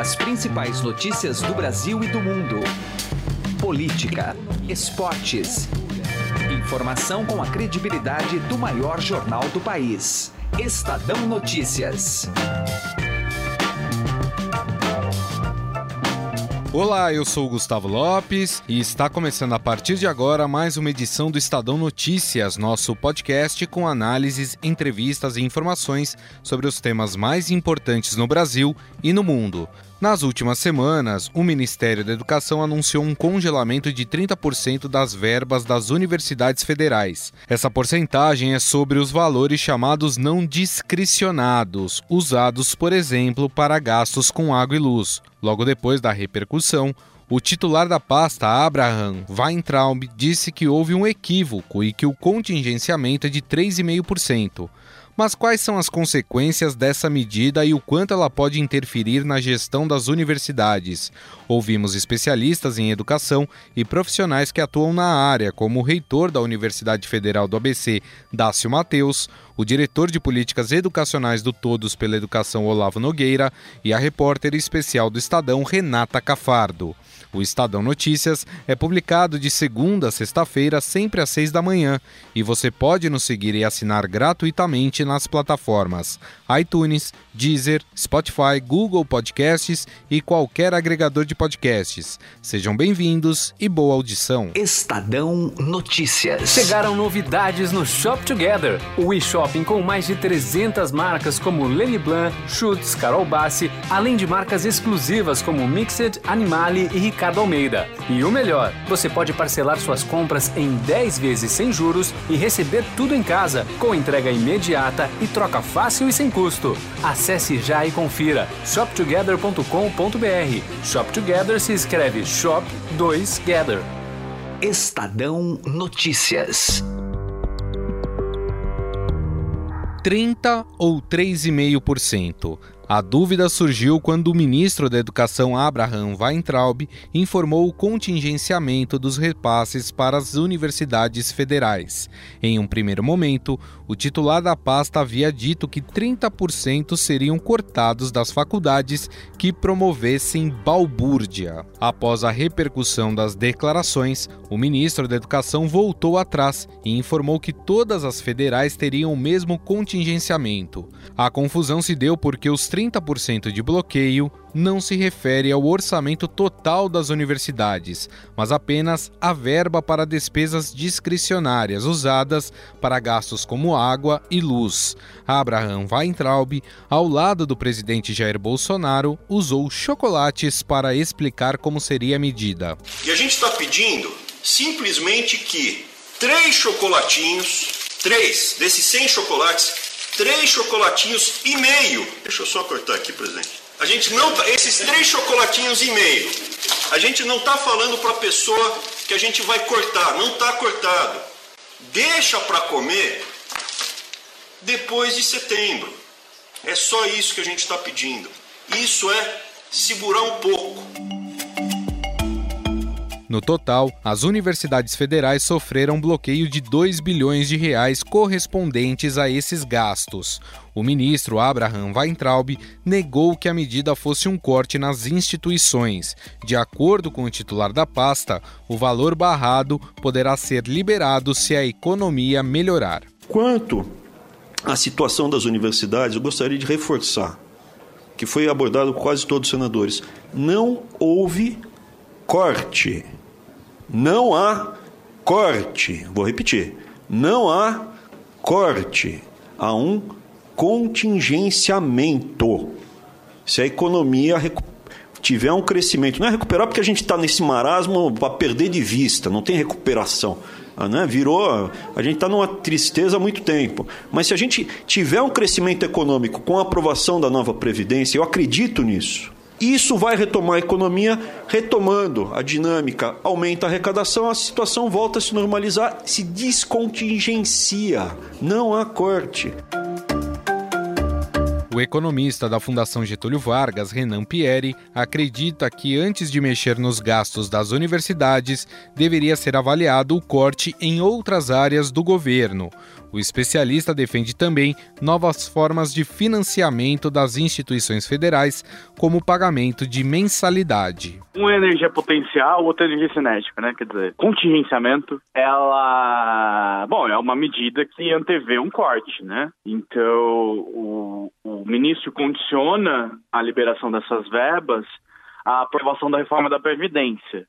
As principais notícias do Brasil e do mundo. Política, esportes. Informação com a credibilidade do maior jornal do país. Estadão Notícias. Olá, eu sou Gustavo Lopes e está começando a partir de agora mais uma edição do Estadão Notícias, nosso podcast com análises, entrevistas e informações sobre os temas mais importantes no Brasil e no mundo. Nas últimas semanas, o Ministério da Educação anunciou um congelamento de 30% das verbas das universidades federais. Essa porcentagem é sobre os valores chamados não discricionados, usados, por exemplo, para gastos com água e luz. Logo depois da repercussão, o titular da pasta, Abraham Weintraub, disse que houve um equívoco e que o contingenciamento é de 3,5%. Mas quais são as consequências dessa medida e o quanto ela pode interferir na gestão das universidades? Ouvimos especialistas em educação e profissionais que atuam na área, como o reitor da Universidade Federal do ABC, Dácio Mateus, o diretor de políticas educacionais do Todos pela Educação, Olavo Nogueira, e a repórter especial do Estadão, Renata Cafardo. O Estadão Notícias é publicado de segunda a sexta-feira, sempre às seis da manhã, e você pode nos seguir e assinar gratuitamente nas plataformas iTunes, Deezer, Spotify, Google Podcasts e qualquer agregador de podcasts. Sejam bem-vindos e boa audição. Estadão Notícias. Chegaram novidades no Shop Together, o e-shopping com mais de 300 marcas como Lenny Blanc, Schutz, Carol Bassi, além de marcas exclusivas como Mixed, Animale e Ricardo Almeida. E o melhor, você pode parcelar suas compras em 10 vezes sem juros e receber tudo em casa, com entrega imediata e troca fácil e sem custo. Acesse já e confira shoptogether.com.br. Shop Together se escreve Shop 2 Gather. Estadão Notícias. 30 ou 3,5%. A dúvida surgiu quando o ministro da Educação Abraham Weintraub informou o contingenciamento dos repasses para as universidades federais. Em um primeiro momento, o titular da pasta havia dito que 30% seriam cortados das faculdades que promovessem balbúrdia. Após a repercussão das declarações, o ministro da Educação voltou atrás e informou que todas as federais teriam o mesmo contingenciamento. A confusão se deu porque os 30% de bloqueio não se refere ao orçamento total das universidades, mas apenas à verba para despesas discricionárias usadas para gastos como água e luz. Abraham Weintraub, ao lado do presidente Jair Bolsonaro, usou chocolates para explicar como seria a medida. E a gente está pedindo simplesmente que três chocolatinhos, três desses 100 chocolates, três chocolatinhos e meio. Deixa eu só cortar aqui, presidente. A gente não tá, esses três chocolatinhos e meio. A gente não está falando para a pessoa que a gente vai cortar, não está cortado. Deixa para comer depois de setembro. É só isso que a gente está pedindo. Isso é segurar um pouco. No total, as universidades federais sofreram bloqueio de 2 bilhões de reais correspondentes a esses gastos. O ministro Abraham Weintraub negou que a medida fosse um corte nas instituições. De acordo com o titular da pasta, o valor barrado poderá ser liberado se a economia melhorar. Quanto à situação das universidades, eu gostaria de reforçar que foi abordado quase todos os senadores. Não houve corte não há corte. Vou repetir. Não há corte. Há um contingenciamento. Se a economia tiver um crescimento, não é recuperar porque a gente está nesse marasmo para perder de vista, não tem recuperação. Ah, né? Virou, a gente está numa tristeza há muito tempo. Mas se a gente tiver um crescimento econômico com a aprovação da nova Previdência, eu acredito nisso isso vai retomar a economia, retomando a dinâmica, aumenta a arrecadação, a situação volta a se normalizar, se descontingencia, não há corte. O economista da Fundação Getúlio Vargas, Renan Pieri, acredita que antes de mexer nos gastos das universidades, deveria ser avaliado o corte em outras áreas do governo. O especialista defende também novas formas de financiamento das instituições federais, como o pagamento de mensalidade. Uma é energia potencial, outra é energia cinética, né? Quer dizer, contingenciamento, ela, bom, é uma medida que antevê um corte, né? Então, o, o ministro condiciona a liberação dessas verbas à aprovação da reforma da Previdência.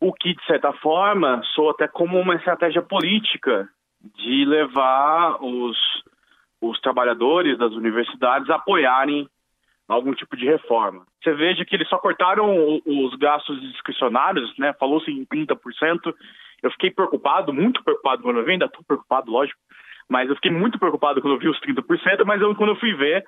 O que, de certa forma, soa até como uma estratégia política de levar os, os trabalhadores das universidades a apoiarem algum tipo de reforma. Você veja que eles só cortaram os gastos discricionários, né? Falou-se em 30%. Eu fiquei preocupado, muito preocupado quando eu vi, ainda estou preocupado, lógico, mas eu fiquei muito preocupado quando eu vi os 30%, mas eu, quando eu fui ver,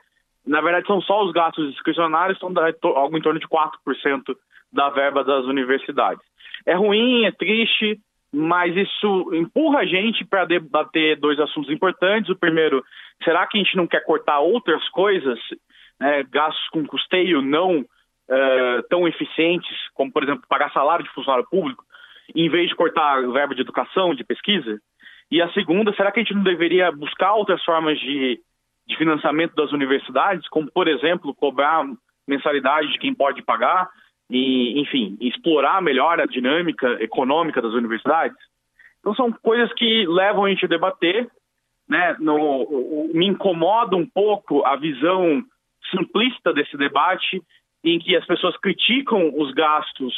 na verdade são só os gastos discricionários, são algo em torno de 4% da verba das universidades. É ruim, é triste, mas isso empurra a gente para debater dois assuntos importantes. O primeiro, será que a gente não quer cortar outras coisas, né, gastos com custeio não uh, tão eficientes, como, por exemplo, pagar salário de funcionário público, em vez de cortar verba de educação, de pesquisa? E a segunda, será que a gente não deveria buscar outras formas de, de financiamento das universidades, como, por exemplo, cobrar mensalidade de quem pode pagar, enfim, explorar melhor a dinâmica econômica das universidades. Então são coisas que levam a gente a debater, né? No, me incomoda um pouco a visão simplista desse debate, em que as pessoas criticam os gastos,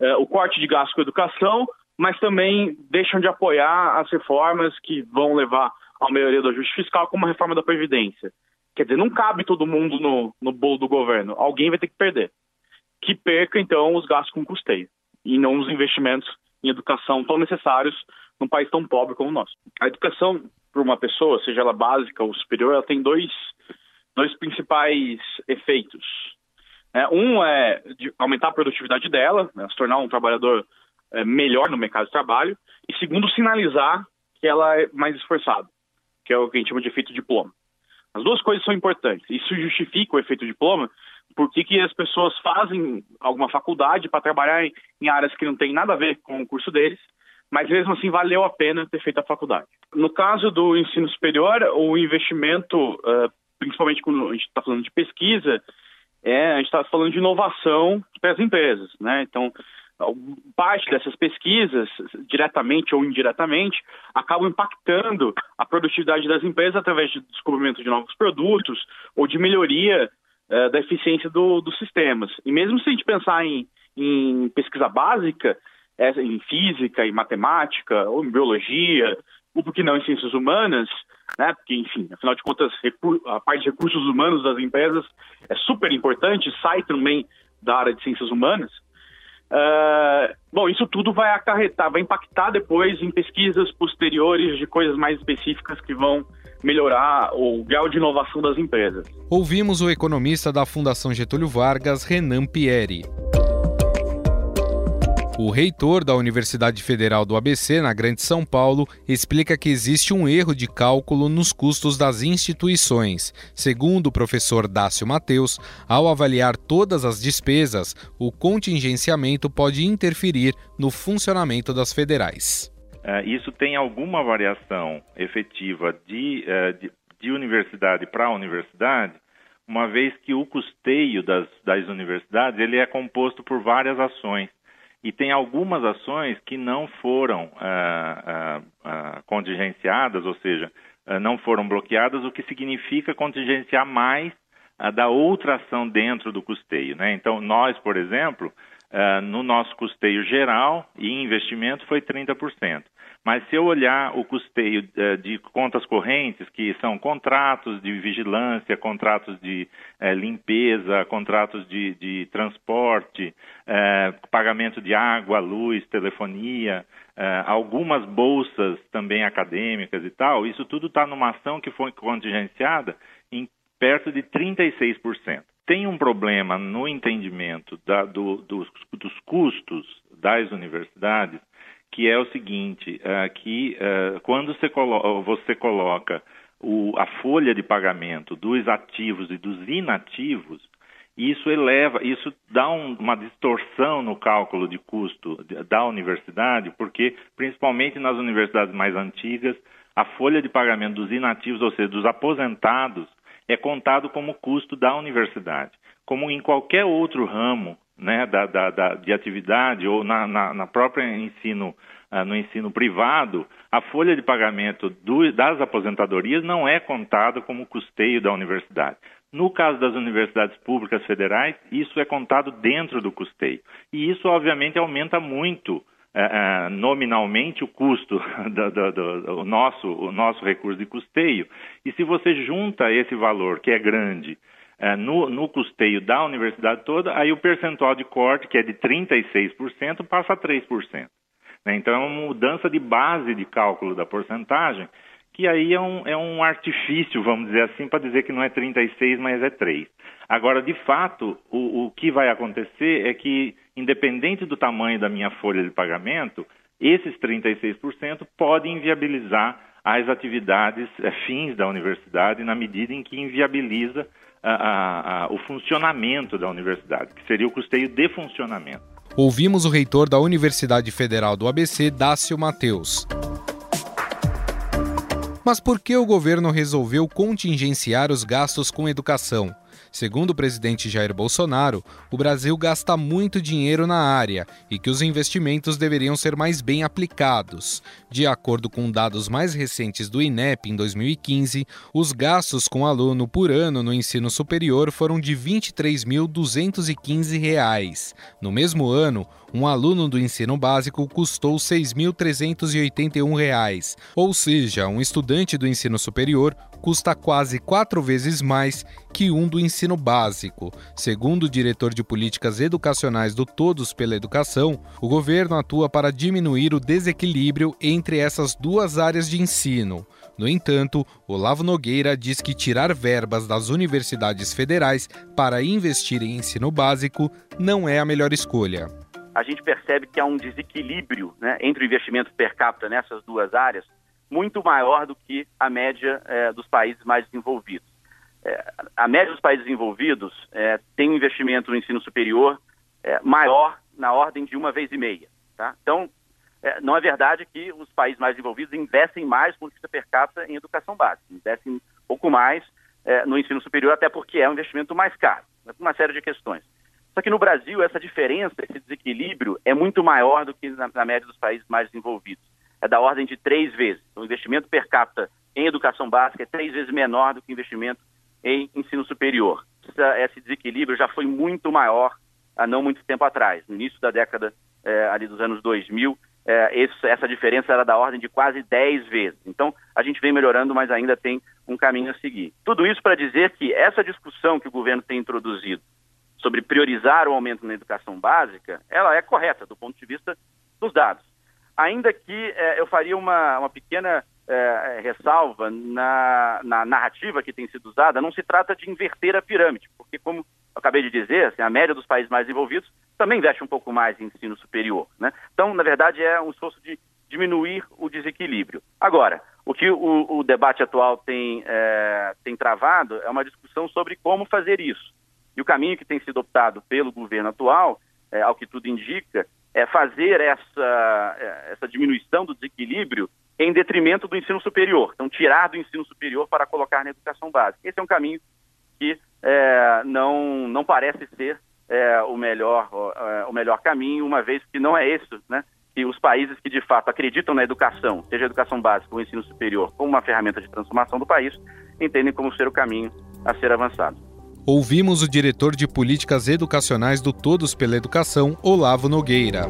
eh, o corte de gastos com educação, mas também deixam de apoiar as reformas que vão levar à melhoria do ajuste fiscal, como a reforma da Previdência. Quer dizer, não cabe todo mundo no, no bolo do governo, alguém vai ter que perder que perca, então, os gastos com custeio e não os investimentos em educação tão necessários num país tão pobre como o nosso. A educação para uma pessoa, seja ela básica ou superior, ela tem dois, dois principais efeitos. É, um é aumentar a produtividade dela, né, se tornar um trabalhador é, melhor no mercado de trabalho, e segundo, sinalizar que ela é mais esforçada, que é o que a gente chama de efeito diploma. As duas coisas são importantes. Isso justifica o efeito diploma, por que, que as pessoas fazem alguma faculdade para trabalhar em, em, áreas que não tem nada a ver com o curso deles, mas mesmo assim valeu a pena ter feito a faculdade. No caso do ensino superior, o investimento, uh, principalmente quando a gente está falando de pesquisa, é, a gente está falando de inovação para as empresas, né? Então, parte dessas pesquisas, diretamente ou indiretamente, acabam impactando a produtividade das empresas através do descobrimento de novos produtos ou de melhoria é, da eficiência do, dos sistemas. E mesmo se a gente pensar em, em pesquisa básica, é, em física, em matemática, ou em biologia, ou por que não em ciências humanas, né? Porque, enfim, afinal de contas, a parte de recursos humanos das empresas é super importante, sai também da área de ciências humanas. Uh, bom, isso tudo vai acarretar, vai impactar depois em pesquisas posteriores de coisas mais específicas que vão melhorar o grau de inovação das empresas. Ouvimos o economista da Fundação Getúlio Vargas, Renan Pieri. O reitor da Universidade Federal do ABC, na Grande São Paulo, explica que existe um erro de cálculo nos custos das instituições. Segundo o professor Dácio Mateus, ao avaliar todas as despesas, o contingenciamento pode interferir no funcionamento das federais. Uh, isso tem alguma variação efetiva de, uh, de, de universidade para universidade, uma vez que o custeio das, das universidades ele é composto por várias ações. E tem algumas ações que não foram uh, contingenciadas, ou seja, não foram bloqueadas, o que significa contingenciar mais da outra ação dentro do custeio. Né? Então, nós, por exemplo, no nosso custeio geral e investimento foi 30%. Mas se eu olhar o custeio eh, de contas correntes, que são contratos de vigilância, contratos de eh, limpeza, contratos de, de transporte, eh, pagamento de água, luz, telefonia, algumas bolsas também acadêmicas e tal, isso tudo está numa ação que foi contingenciada em perto de 36%. Tem um problema no entendimento da, do, dos, dos custos das universidades que é o seguinte, uh, que uh, quando você, colo você coloca o, a folha de pagamento dos ativos e dos inativos, isso eleva, isso dá um, uma distorção no cálculo de custo da universidade, porque principalmente nas universidades mais antigas, a folha de pagamento dos inativos, ou seja, dos aposentados, é contado como custo da universidade. Como em qualquer outro ramo né, da, da, da, de atividade ou na, na, na própria ensino, uh, no ensino privado, a folha de pagamento do, das aposentadorias não é contada como custeio da universidade. No caso das universidades públicas federais, isso é contado dentro do custeio. E isso, obviamente, aumenta muito é, nominalmente o custo do, do, do, do, nosso, o nosso recurso de custeio. E se você junta esse valor, que é grande, é, no, no, custeio da universidade toda, aí o percentual de corte, que é de 36%, passa a 3%. Né? Então é uma mudança de base de cálculo da porcentagem, que aí é um, é um artifício, vamos dizer assim, para dizer que não é 36, mas é 3. Agora, de fato, o, o que vai acontecer é que independente do tamanho da minha folha de pagamento, esses 36% podem inviabilizar as atividades é, fins da universidade na medida em que inviabiliza a, a, a, o funcionamento da universidade, que seria o custeio de funcionamento. Ouvimos o reitor da Universidade Federal do ABC, Dácio Mateus. Mas por que o governo resolveu contingenciar os gastos com educação? Segundo o presidente Jair Bolsonaro, o Brasil gasta muito dinheiro na área e que os investimentos deveriam ser mais bem aplicados. De acordo com dados mais recentes do INEP em 2015, os gastos com aluno por ano no ensino superior foram de R$ 23.215. No mesmo ano, um aluno do ensino básico custou R$ 6.381, ou seja, um estudante do ensino superior custa quase quatro vezes mais que um do ensino básico. Segundo o diretor de políticas educacionais do Todos pela Educação, o governo atua para diminuir o desequilíbrio entre essas duas áreas de ensino. No entanto, Olavo Nogueira diz que tirar verbas das universidades federais para investir em ensino básico não é a melhor escolha. A gente percebe que há um desequilíbrio né, entre o investimento per capita nessas duas áreas muito maior do que a média é, dos países mais desenvolvidos. É, a média dos países desenvolvidos é, tem um investimento no ensino superior é, maior na ordem de uma vez e meia. Tá? Então, é, não é verdade que os países mais desenvolvidos investem mais com vista per capita em educação básica, investem um pouco mais é, no ensino superior, até porque é um investimento mais caro, né, por uma série de questões. Só que no Brasil, essa diferença, esse desequilíbrio é muito maior do que na, na média dos países mais desenvolvidos é da ordem de três vezes. O investimento per capita em educação básica é três vezes menor do que o investimento em ensino superior. Essa, esse desequilíbrio já foi muito maior há não muito tempo atrás. No início da década é, ali dos anos 2000, é, esse, essa diferença era da ordem de quase 10 vezes. Então, a gente vem melhorando, mas ainda tem um caminho a seguir. Tudo isso para dizer que essa discussão que o governo tem introduzido sobre priorizar o aumento na educação básica, ela é correta do ponto de vista dos dados ainda que é, eu faria uma, uma pequena é, ressalva na, na, narrativa que tem sido usada, não se trata de inverter a pirâmide, porque, como eu acabei de dizer, assim, a média dos países mais envolvidos também investe um pouco mais em ensino superior. Né? Então, na verdade, é um esforço de diminuir o desequilíbrio. Agora, o que o, o debate atual tem, é, tem travado é uma discussão sobre como fazer isso. E o caminho que tem sido optado pelo governo atual, é, ao que tudo indica, é, fazer essa, é, essa diminuição do desequilíbrio em detrimento do ensino superior. Então, tirar do ensino superior para colocar na educação básica. Esse é um caminho que é, não, não parece ser é, o, melhor, é, o melhor caminho, uma vez que não é esse, né? Que os países que de fato acreditam na educação, seja a educação básica ou o ensino superior, como uma ferramenta de transformação do país, entendem como ser o caminho a ser avançado. Ouvimos o diretor de políticas educacionais do Todos pela Educação, Olavo Nogueira.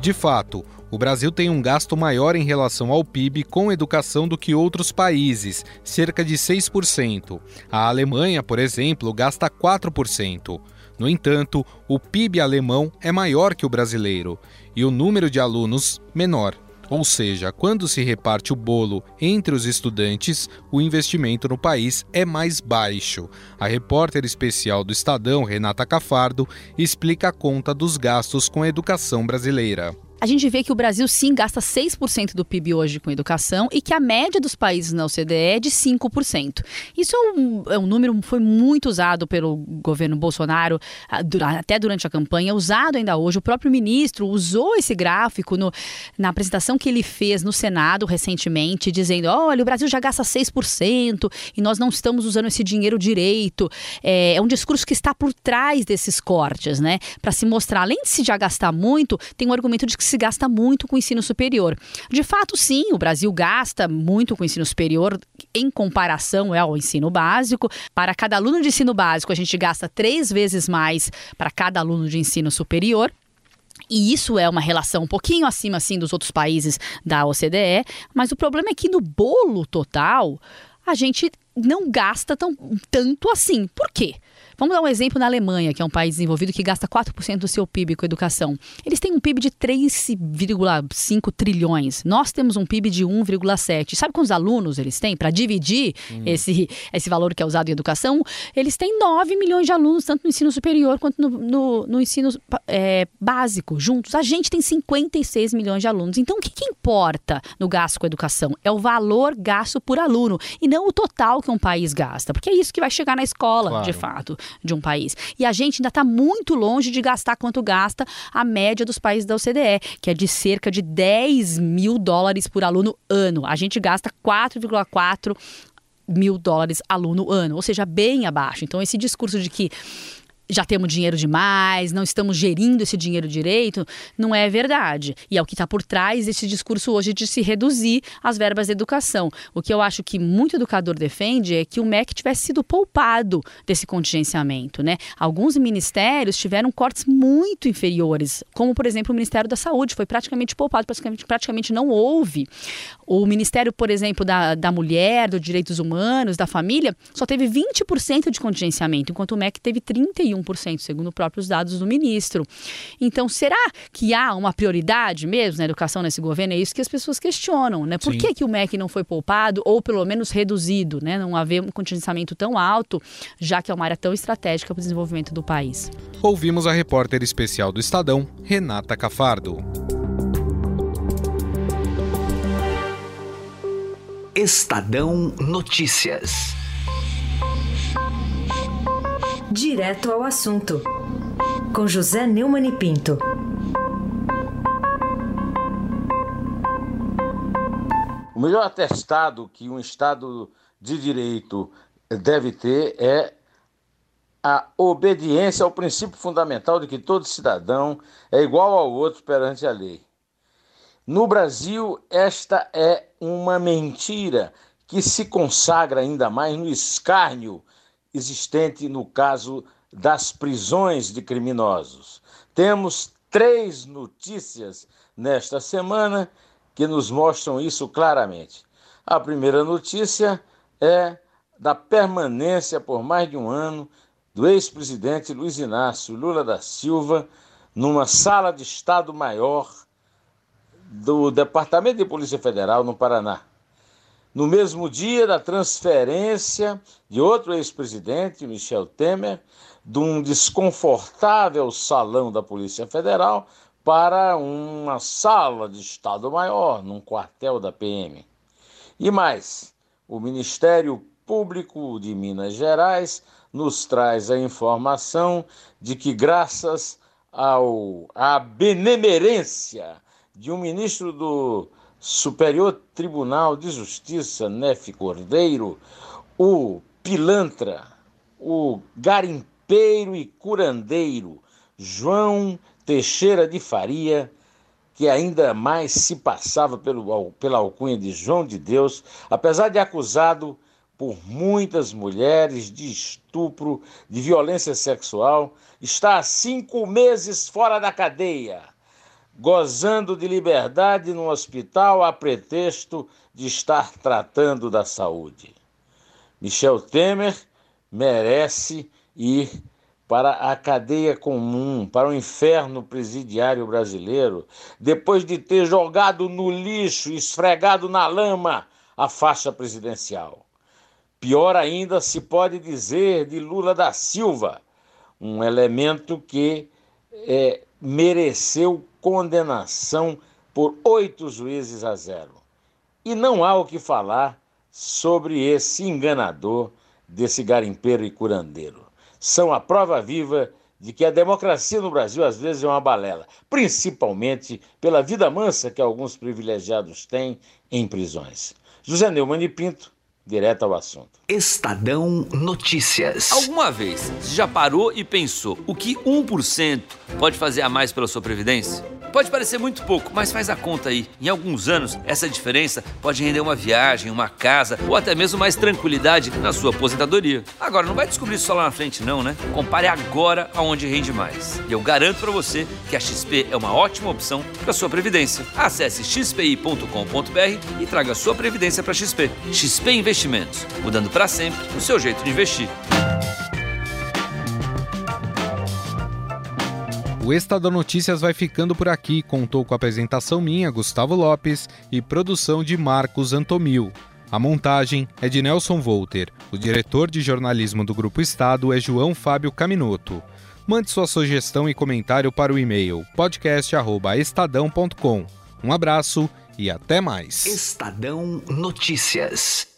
De fato, o Brasil tem um gasto maior em relação ao PIB com educação do que outros países, cerca de 6%. A Alemanha, por exemplo, gasta 4%. No entanto, o PIB alemão é maior que o brasileiro e o número de alunos menor. Ou seja, quando se reparte o bolo entre os estudantes, o investimento no país é mais baixo. A repórter especial do Estadão, Renata Cafardo, explica a conta dos gastos com a educação brasileira. A gente vê que o Brasil sim gasta 6% do PIB hoje com educação e que a média dos países na OCDE é de 5%. Isso é um, é um número foi muito usado pelo governo Bolsonaro até durante a campanha, usado ainda hoje. O próprio ministro usou esse gráfico no, na apresentação que ele fez no Senado recentemente, dizendo: olha, o Brasil já gasta 6% e nós não estamos usando esse dinheiro direito. É, é um discurso que está por trás desses cortes, né? Para se mostrar, além de se já gastar muito, tem um argumento de que se gasta muito com o ensino superior. De fato, sim, o Brasil gasta muito com o ensino superior em comparação ao ensino básico. Para cada aluno de ensino básico, a gente gasta três vezes mais para cada aluno de ensino superior. E isso é uma relação um pouquinho acima assim dos outros países da OCDE, mas o problema é que no bolo total a gente não gasta tão, tanto assim. Por quê? Vamos dar um exemplo na Alemanha, que é um país desenvolvido que gasta 4% do seu PIB com educação. Eles têm um PIB de 3,5 trilhões. Nós temos um PIB de 1,7. Sabe quantos alunos eles têm? Para dividir hum. esse, esse valor que é usado em educação, eles têm 9 milhões de alunos, tanto no ensino superior quanto no, no, no ensino é, básico, juntos. A gente tem 56 milhões de alunos. Então, o que, que importa no gasto com educação? É o valor gasto por aluno e não o total que um país gasta, porque é isso que vai chegar na escola, claro. de fato de um país. E a gente ainda está muito longe de gastar quanto gasta a média dos países da OCDE, que é de cerca de 10 mil dólares por aluno ano. A gente gasta 4,4 mil dólares aluno ano, ou seja, bem abaixo. Então, esse discurso de que já temos dinheiro demais, não estamos gerindo esse dinheiro direito, não é verdade. E é o que está por trás desse discurso hoje de se reduzir as verbas de educação. O que eu acho que muito educador defende é que o MEC tivesse sido poupado desse contingenciamento. Né? Alguns ministérios tiveram cortes muito inferiores, como, por exemplo, o Ministério da Saúde, foi praticamente poupado, praticamente, praticamente não houve. O Ministério, por exemplo, da, da Mulher, dos Direitos Humanos, da Família, só teve 20% de contingenciamento, enquanto o MEC teve 31%. 1%, segundo próprios dados do ministro. Então, será que há uma prioridade mesmo na educação nesse governo? É isso que as pessoas questionam, né? Por que, que o MEC não foi poupado ou pelo menos reduzido, né? Não haver um contingenciamento tão alto, já que é uma área tão estratégica para o desenvolvimento do país. Ouvimos a repórter especial do Estadão, Renata Cafardo. Estadão Notícias. Direto ao assunto, com José Neumann e Pinto. O melhor atestado que um Estado de direito deve ter é a obediência ao princípio fundamental de que todo cidadão é igual ao outro perante a lei. No Brasil, esta é uma mentira que se consagra ainda mais no escárnio existente no caso das prisões de criminosos. Temos três notícias nesta semana que nos mostram isso claramente. A primeira notícia é da permanência por mais de um ano do ex-presidente Luiz Inácio Lula da Silva numa sala de Estado Maior do Departamento de Polícia Federal no Paraná no mesmo dia da transferência de outro ex-presidente, Michel Temer, de um desconfortável salão da Polícia Federal para uma sala de Estado-Maior, num quartel da PM. E mais, o Ministério Público de Minas Gerais nos traz a informação de que, graças ao, à benemerência de um ministro do Superior Tribunal de Justiça, Nef Cordeiro, o pilantra, o garimpeiro e curandeiro João Teixeira de Faria, que ainda mais se passava pelo, pela alcunha de João de Deus, apesar de acusado por muitas mulheres de estupro, de violência sexual, está há cinco meses fora da cadeia gozando de liberdade no hospital a pretexto de estar tratando da saúde. Michel Temer merece ir para a cadeia comum, para o inferno presidiário brasileiro, depois de ter jogado no lixo, esfregado na lama a faixa presidencial. Pior ainda se pode dizer de Lula da Silva, um elemento que é, mereceu condenação por oito juízes a zero. E não há o que falar sobre esse enganador desse garimpeiro e curandeiro. São a prova viva de que a democracia no Brasil às vezes é uma balela, principalmente pela vida mansa que alguns privilegiados têm em prisões. José Neumann de Pinto, direto ao assunto. Estadão Notícias. Alguma vez você já parou e pensou o que 1% pode fazer a mais pela sua previdência? Pode parecer muito pouco, mas faz a conta aí. Em alguns anos, essa diferença pode render uma viagem, uma casa ou até mesmo mais tranquilidade na sua aposentadoria. Agora, não vai descobrir isso só lá na frente, não, né? Compare agora aonde rende mais. E eu garanto para você que a XP é uma ótima opção para sua previdência. Acesse xpi.com.br e traga sua previdência para XP. XP Investimentos, mudando para sempre o seu jeito de investir. O Estadão Notícias vai ficando por aqui. Contou com a apresentação minha, Gustavo Lopes, e produção de Marcos Antomil. A montagem é de Nelson Volter. O diretor de jornalismo do Grupo Estado é João Fábio Caminoto. Mande sua sugestão e comentário para o e-mail podcast@estadão.com. Um abraço e até mais. Estadão Notícias.